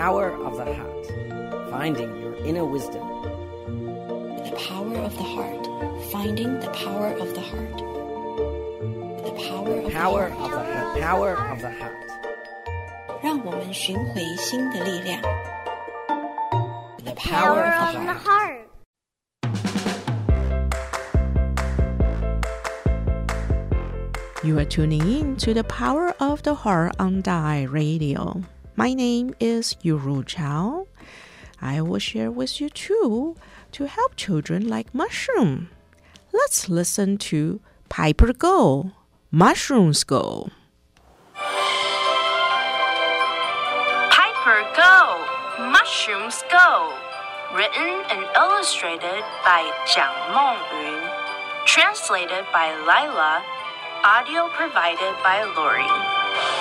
power of the heart, finding your inner wisdom. The power of the heart, finding the power of the heart. The power of power the heart. Of the heart. Power of the heart. The power of the heart. You are tuning in to the power of the heart on Da Ai Radio. My name is Yuru Chao. I will share with you too to help children like mushroom. Let's listen to Piper Go, Mushrooms Go. Piper Go! Mushrooms Go! Written and illustrated by Jiang Mongyun. Translated by Lila. Audio provided by Lori.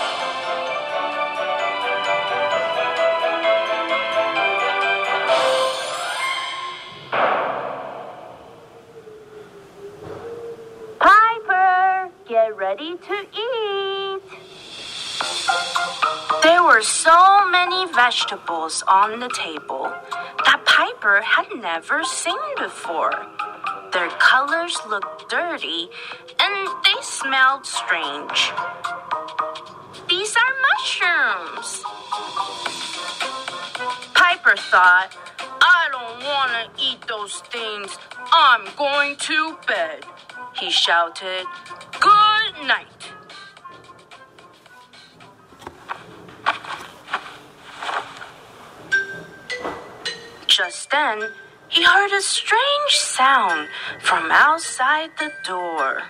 Get ready to eat. There were so many vegetables on the table that Piper had never seen before. Their colors looked dirty and they smelled strange. These are mushrooms. Piper thought, I don't want to eat those things. I'm going to bed. He shouted, Good night. Just then, he heard a strange sound from outside the door.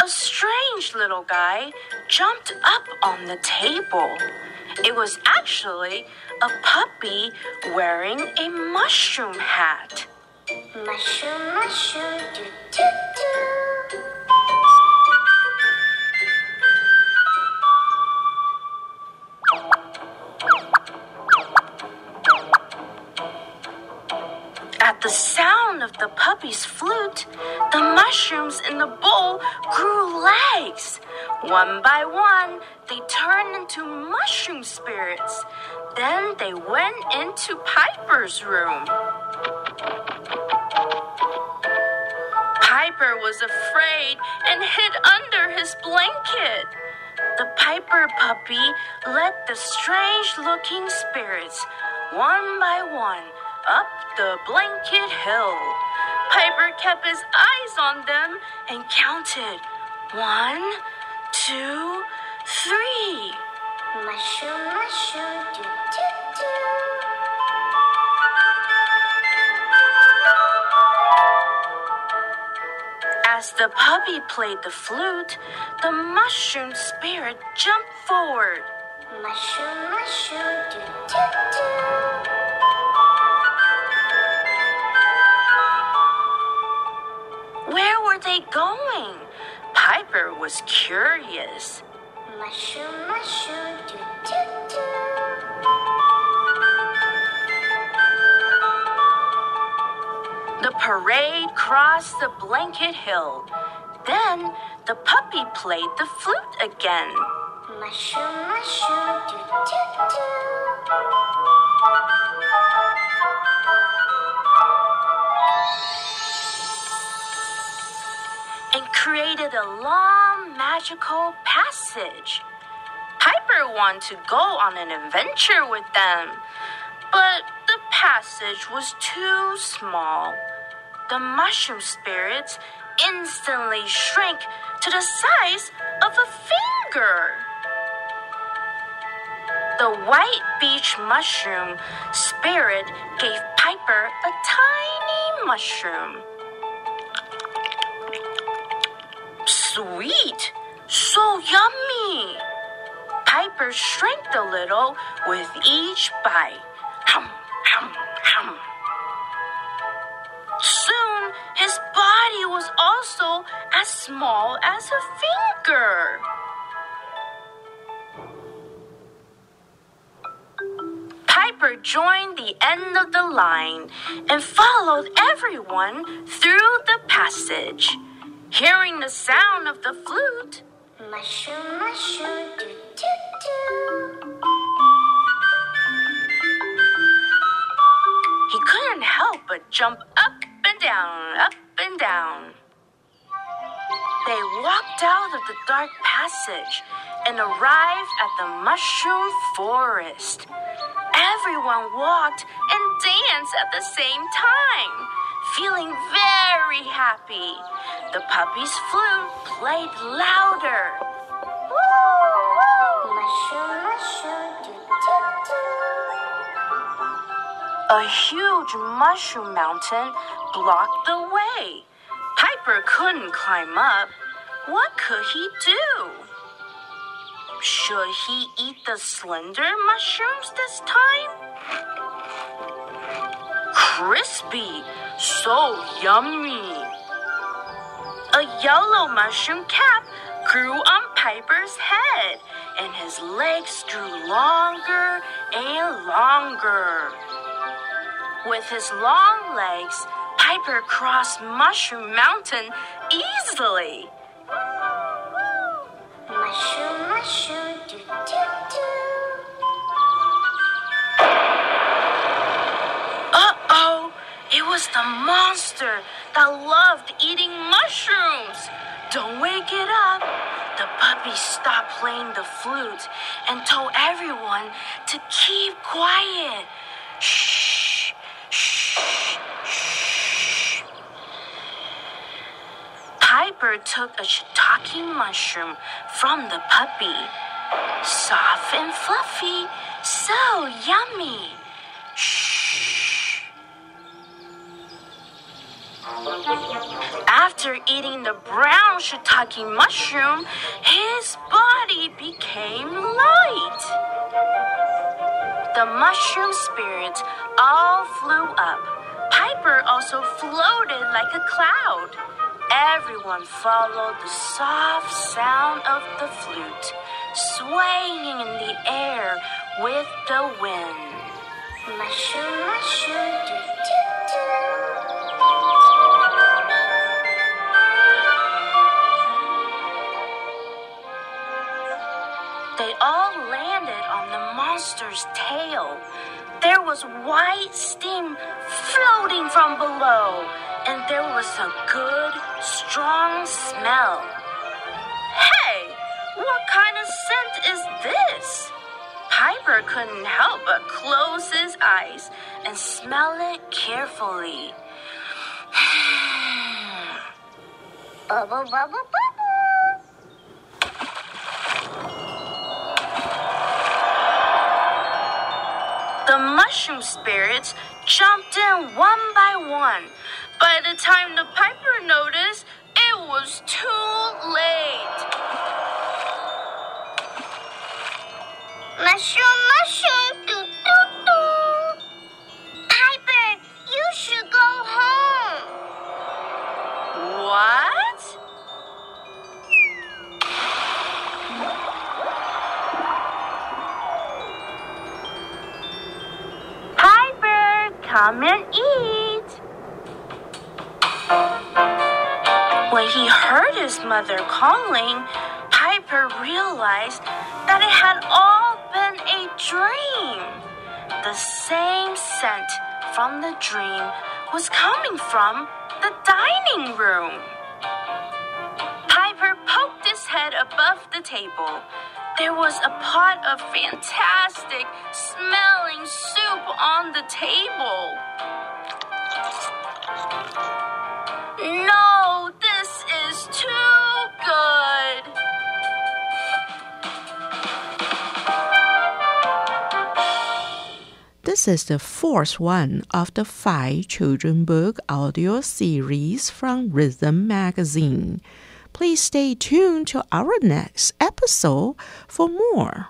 A strange little guy jumped up on the table. It was actually a puppy wearing a mushroom hat. Mushroom, mushroom, do do do. At the sound of the puppy's flute, the mushrooms in the bowl grew legs. One by one, they turned into mushroom spirits. Then they went into Piper's room. Piper was afraid and hid under his blanket. The Piper puppy led the strange looking spirits one by one up the blanket hill. Piper kept his eyes on them and counted one, two, three. Mushroom, mushroom, do do do. As the puppy played the flute, the mushroom spirit jumped forward. Mushroom, mushroom, do do do. Where were they going? Piper was curious. Mushroom, mushroom, do do do. The parade crossed the blanket hill. Then the puppy played the flute again. Mushroom, mushroom, do do do. Created a long magical passage. Piper wanted to go on an adventure with them, but the passage was too small. The mushroom spirits instantly shrank to the size of a finger. The white beech mushroom spirit gave Piper a tiny mushroom. Sweet! So yummy! Piper shrank a little with each bite. Hum, hum, hum. Soon his body was also as small as a finger. Piper Piper joined the end of the line and followed everyone through the passage. Hearing the sound of the flute, Mushroom, mushroom, do do do. he couldn't help but jump up and down, up and down. They walked out of the dark passage and arrived at the mushroom forest. Everyone walked and danced at the same time, feeling very happy. The puppy's flute played louder. A huge mushroom mountain blocked the way. Piper couldn't climb up. What could he do? Should he eat the slender mushrooms this time? Crispy, so yummy. A yellow mushroom cap grew on Piper's head, and his legs grew longer and longer. With his long legs, Piper crossed Mushroom Mountain easily. Mushroom, mushroom, was the monster that loved eating mushrooms. Don't wake it up. The puppy stopped playing the flute and told everyone to keep quiet. Shh, shh, shh. Piper took a shiitake mushroom from the puppy. Soft and fluffy, so yummy. Shh. After eating the brown shiitake mushroom, his body became light. The mushroom spirits all flew up. Piper also floated like a cloud. Everyone followed the soft sound of the flute, swaying in the air with the wind. Mushroom, mushroom, They all landed on the monster's tail. There was white steam floating from below, and there was a good, strong smell. Hey, what kind of scent is this? Piper couldn't help but close his eyes and smell it carefully. Bubble, bubble, bubble. Mushroom spirits jumped in one by one. By the time the piper noticed, it was too late. Mushroom, mushroom, do come and eat. When he heard his mother calling, Piper realized that it had all been a dream. The same scent from the dream was coming from the dining room. Piper poked his head above the table. There was a pot of fantastic smelling soup on the table. No, this is too good. This is the fourth one of the five children book audio series from Rhythm Magazine. Please stay tuned to our next episode for more.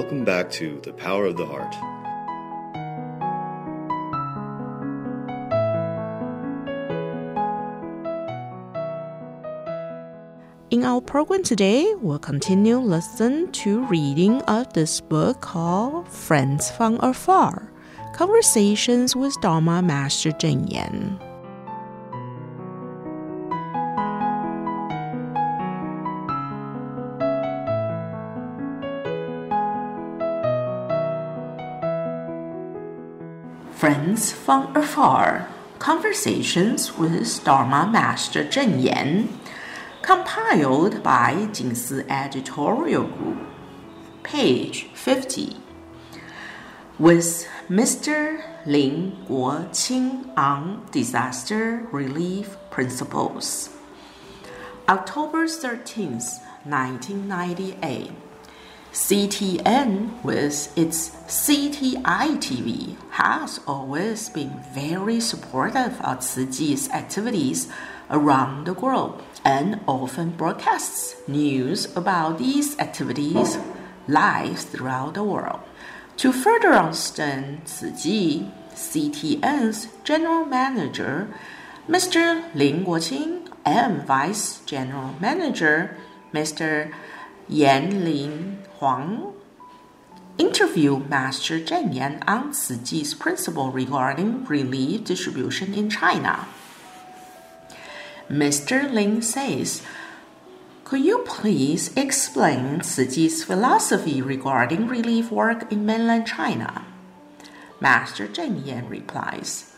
Welcome back to The Power of the Heart. In our program today, we'll continue lesson two reading of this book called Friends from Afar Conversations with Dharma Master Cheng Yen. Friends from Afar Conversations with Dharma Master Cheng Yen, compiled by Jingsi Editorial Group, page 50. With Mr. Lin Guoqing on disaster relief principles. October 13th, 1998. CTN, with its CTI TV, has always been very supportive of Chi's activities around the world and often broadcasts news about these activities live throughout the world. To further understand Chi, CTN's general manager, Mr. Lin Guoqing, and vice general manager, Mr. Yan Lin Huang interviewed Master Cheng Yen on Chi's principle regarding relief distribution in China. Mr. Lin says, Could you please explain Chi's philosophy regarding relief work in mainland China? Master Cheng Yen replies,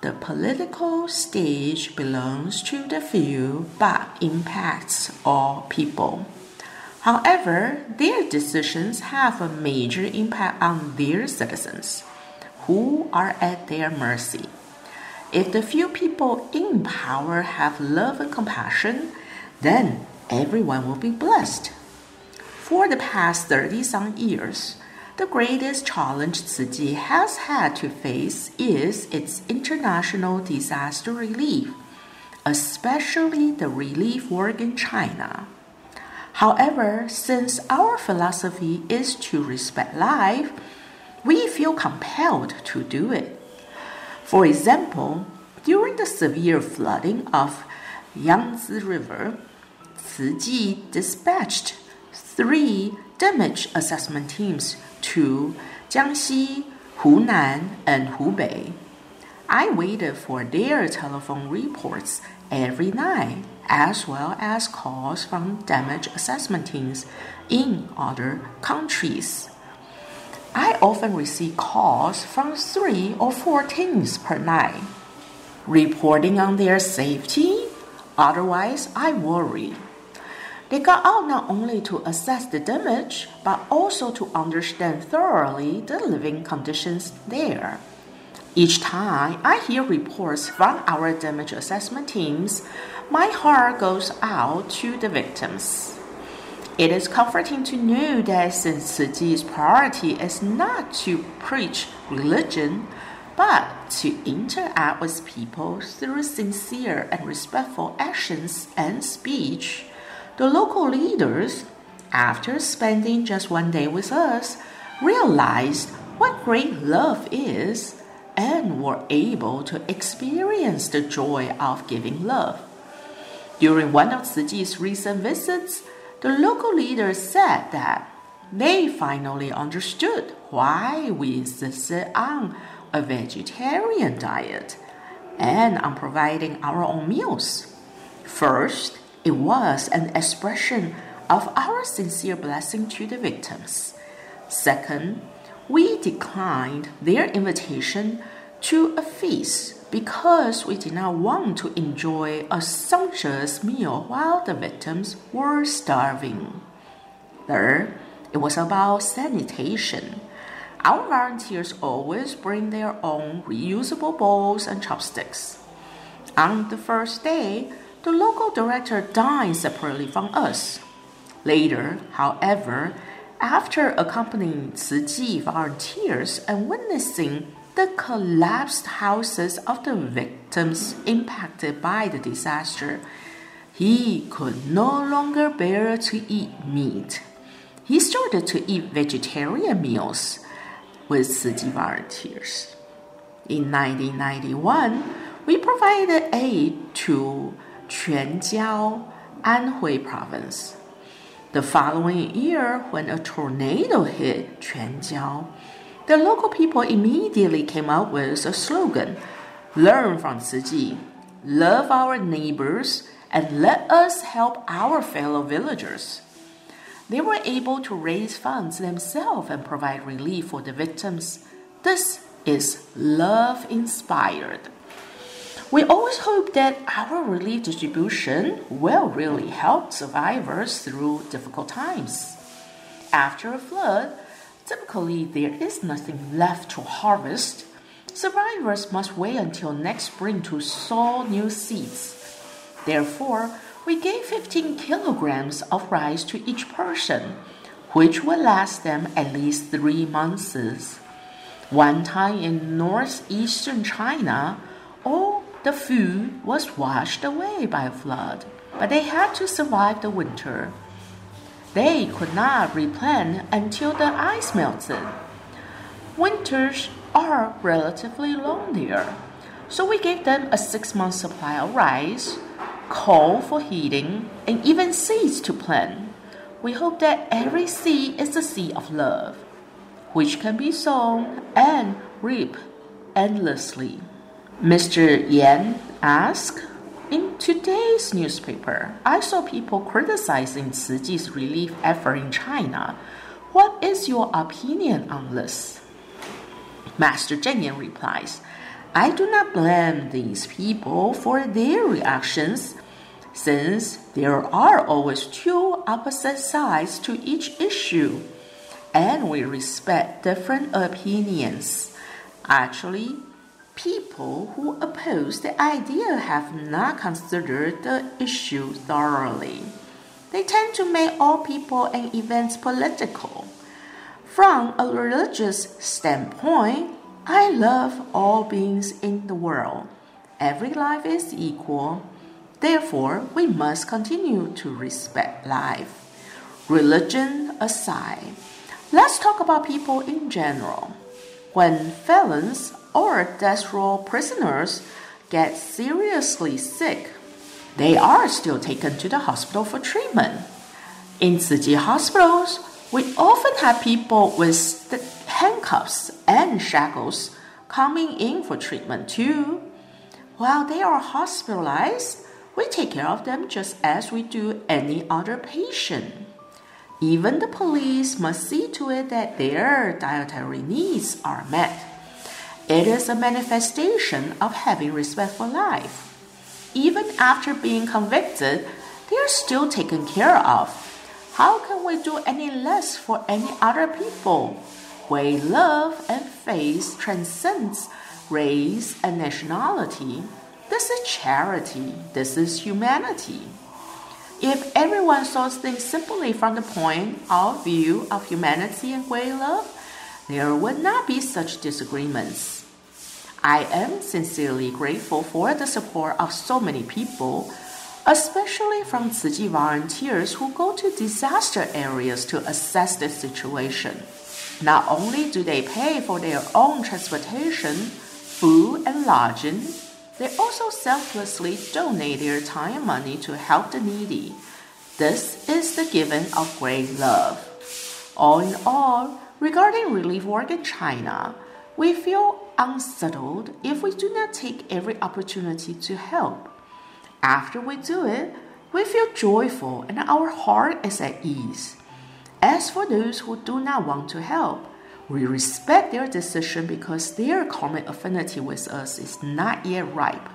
The political stage belongs to the few but impacts all people. However, their decisions have a major impact on their citizens, who are at their mercy. If the few people in power have love and compassion, then everyone will be blessed. For the past 30 some years, the greatest challenge Tzu has had to face is its international disaster relief, especially the relief work in China. However, since our philosophy is to respect life, we feel compelled to do it. For example, during the severe flooding of Yangtze River, Chi dispatched three damage assessment teams to Jiangxi, Hunan, and Hubei. I waited for their telephone reports every night as well as calls from damage assessment teams in other countries. I often receive calls from three or four teams per night, reporting on their safety. Otherwise, I worry. They go out not only to assess the damage, but also to understand thoroughly the living conditions there. Each time I hear reports from our damage assessment teams, my heart goes out to the victims. It is comforting to know that since Chi's priority is not to preach religion, but to interact with people through sincere and respectful actions and speech, the local leaders, after spending just one day with us, realized what great love is and were able to experience the joy of giving love. During one of Chi's recent visits, the local leaders said that they finally understood why we insisted on a vegetarian diet and on providing our own meals. First, it was an expression of our sincere blessing to the victims. Second, we declined their invitation to a feast because we did not want to enjoy a sumptuous meal while the victims were starving. Third, it was about sanitation. Our volunteers always bring their own reusable bowls and chopsticks. On the first day, the local director dined separately from us. Later, however, after accompanying Chi volunteers and witnessing the collapsed houses of the victims impacted by the disaster, he could no longer bear to eat meat. He started to eat vegetarian meals with Chi volunteers. In 1991, we provided aid to Quanjiao, Anhui province. The following year, when a tornado hit Quanjiao, the local people immediately came up with a slogan Learn from Chi, love our neighbors, and let us help our fellow villagers. They were able to raise funds themselves and provide relief for the victims. This is love inspired. We always hope that our relief distribution will really help survivors through difficult times. After a flood, typically there is nothing left to harvest. Survivors must wait until next spring to sow new seeds. Therefore, we gave 15 kilograms of rice to each person, which will last them at least three months. One time in northeastern China, all the food was washed away by flood, but they had to survive the winter. They could not replant until the ice melted. Winters are relatively long there, so we gave them a six month supply of rice, coal for heating, and even seeds to plant. We hope that every seed is a seed of love, which can be sown and reap endlessly. Mr. Yan asked, in today's newspaper, I saw people criticizing Chi's relief effort in China. What is your opinion on this? Master Cheng replies, I do not blame these people for their reactions, since there are always two opposite sides to each issue, and we respect different opinions. Actually, People who oppose the idea have not considered the issue thoroughly. They tend to make all people and events political. From a religious standpoint, I love all beings in the world. Every life is equal. Therefore, we must continue to respect life. Religion aside, let's talk about people in general. When felons or death row prisoners get seriously sick, they are still taken to the hospital for treatment. In Chi hospitals, we often have people with handcuffs and shackles coming in for treatment too. While they are hospitalized, we take care of them just as we do any other patient. Even the police must see to it that their dietary needs are met. It is a manifestation of having respect for life. Even after being convicted, they are still taken care of. How can we do any less for any other people? Way love and faith transcends race and nationality. This is charity. This is humanity. If everyone saw things simply from the point of view of humanity and great love, there would not be such disagreements. I am sincerely grateful for the support of so many people, especially from Chi volunteers who go to disaster areas to assess the situation. Not only do they pay for their own transportation, food, and lodging, they also selflessly donate their time and money to help the needy. This is the giving of great love. All in all, regarding relief work in China, we feel unsettled if we do not take every opportunity to help. After we do it, we feel joyful and our heart is at ease. As for those who do not want to help, we respect their decision because their karmic affinity with us is not yet ripe.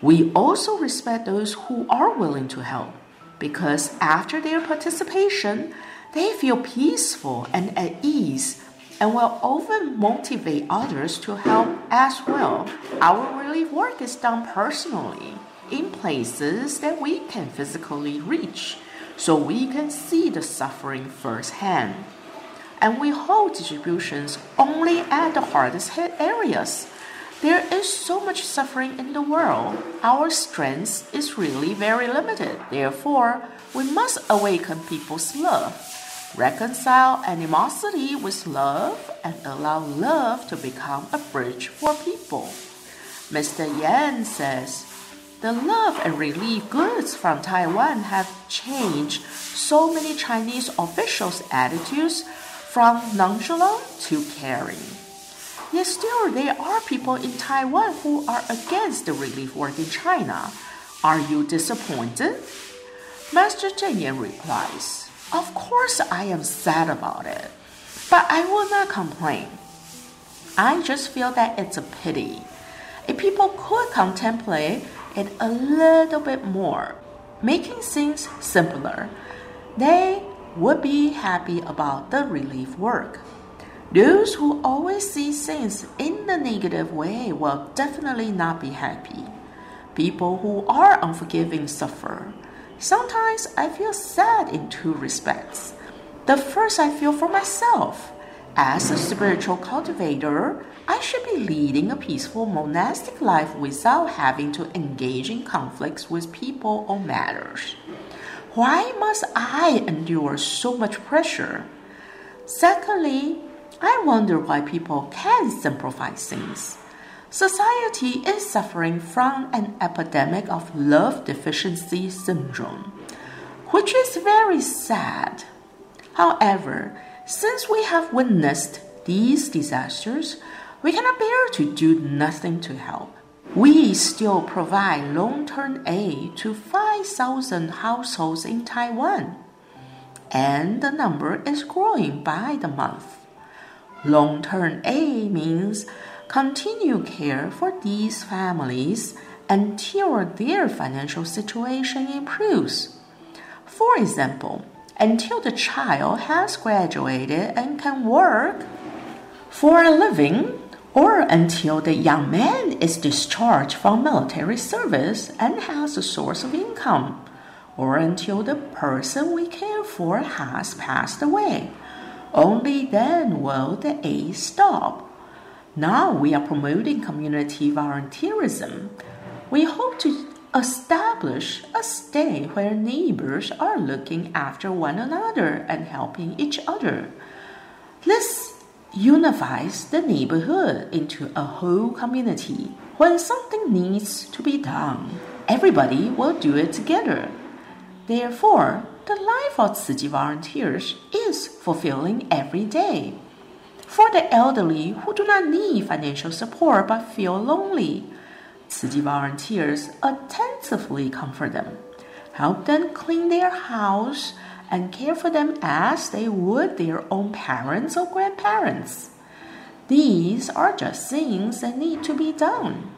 We also respect those who are willing to help because after their participation, they feel peaceful and at ease and will often motivate others to help as well. Our relief work is done personally in places that we can physically reach, so we can see the suffering firsthand. And we hold distributions only at the hardest hit areas. There is so much suffering in the world. Our strength is really very limited. Therefore, we must awaken people's love Reconcile animosity with love and allow love to become a bridge for people. Mr. Yan says, the love and relief goods from Taiwan have changed so many Chinese officials' attitudes from nonchalant to caring. Yet still, there are people in Taiwan who are against the relief work in China. Are you disappointed? Master Cheng Yen replies, Of course I am sad about it, but I will not complain. I just feel that it's a pity. If people could contemplate it a little bit more, making things simpler, they would be happy about the relief work. Those who always see things in the negative way will definitely not be happy. People who are unforgiving suffer. Sometimes I feel sad in two respects. The first I feel for myself. As a spiritual cultivator, I should be leading a peaceful monastic life without having to engage in conflicts with people or matters. Why must I endure so much pressure? Secondly, I wonder why people can't simplify things. Society is suffering from an epidemic of love deficiency syndrome, which is very sad. However, since we have witnessed these disasters, we cannot bear to do nothing to help. We still provide long term aid to 5,000 households in Taiwan, and the number is growing by the month. Long term aid means continue care for these families until their financial situation improves. For example, until the child has graduated and can work for a living, or until the young man is discharged from military service and has a source of income, or until the person we care for has passed away. Only then will the aid stop. Now we are promoting community volunteerism. We hope to establish a state where neighbors are looking after one another and helping each other. This unifies the neighborhood into a whole community. When something needs to be done, everybody will do it together. Therefore, the life of city volunteers is fulfilling every day. For the elderly who do not need financial support but feel lonely, Chi volunteers attentively comfort them, help them clean their house, and care for them as they would their own parents or grandparents. These are just things that need to be done.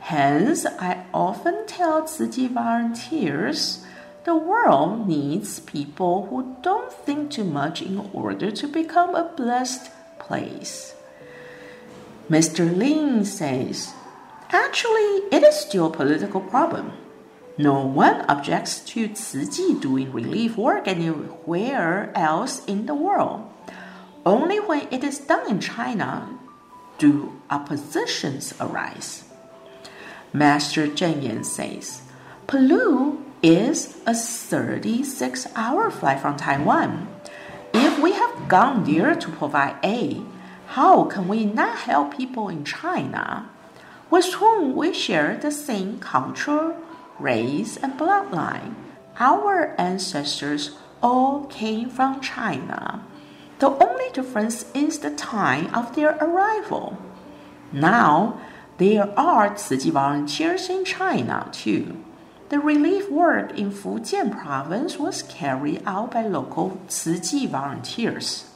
Hence, I often tell Chi volunteers the world needs people who don't think too much in order to become a blessed place. Mr. Lin says, actually, it is still a political problem. No one objects to Chi doing relief work anywhere else in the world. Only when it is done in China do oppositions arise. Master Cheng Yen says, Palu is a 36 hour flight from Taiwan. We have gone there to provide aid, how can we not help people in China with whom we share the same culture, race, and bloodline? Our ancestors all came from China. The only difference is the time of their arrival. Now, there are Tzu volunteers in China too. The relief work in Fujian province was carried out by local Chi volunteers.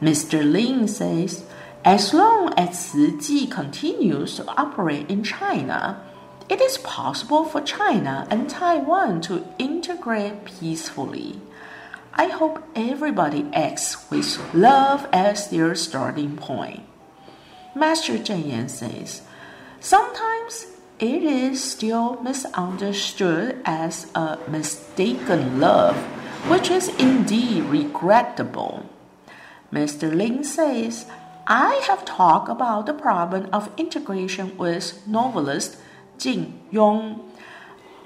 Mr. Lin says, as long as Chi continues to operate in China, it is possible for China and Taiwan to integrate peacefully. I hope everybody acts with love as their starting point. Master Cheng Yen says, sometimes it is still misunderstood as a mistaken love, which is indeed regrettable. Mr. Lin says, I have talked about the problem of integration with novelist Jin Yong.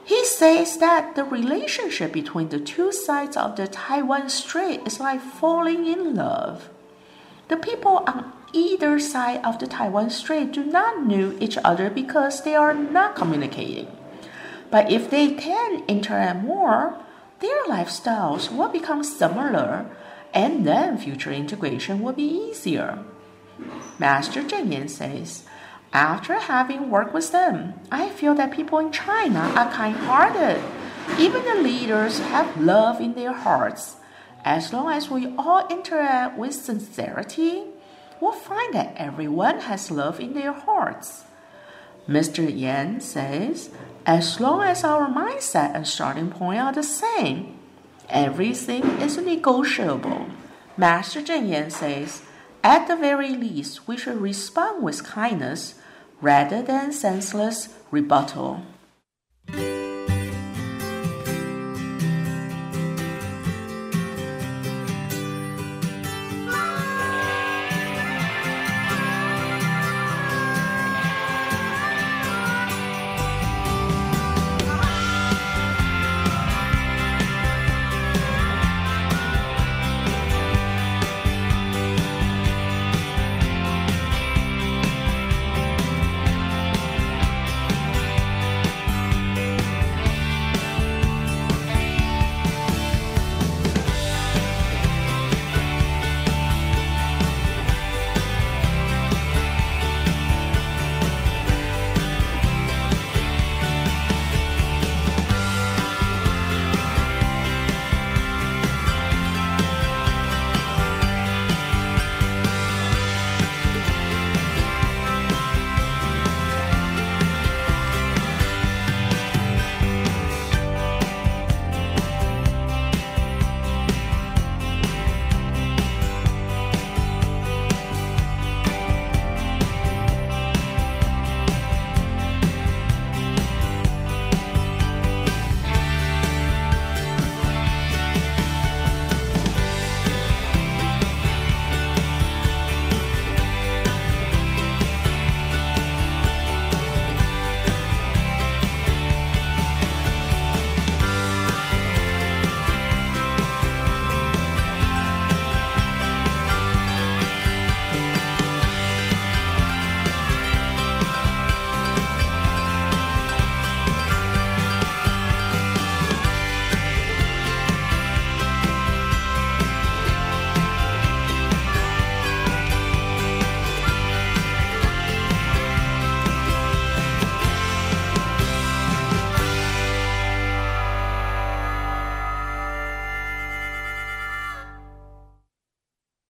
He says that the relationship between the two sides of the Taiwan Strait is like falling in love. The people on either side of the Taiwan Strait do not know each other because they are not communicating. But if they can interact more, their lifestyles will become similar and then future integration will be easier. Master Cheng Yen says, after having worked with them, I feel that people in China are kind hearted. Even the leaders have love in their hearts. As long as we all interact with sincerity, we'll find that everyone has love in their hearts. Mr. Yan says, as long as our mindset and starting point are the same, everything is negotiable. Master Cheng Yen says, at the very least, we should respond with kindness rather than senseless rebuttal.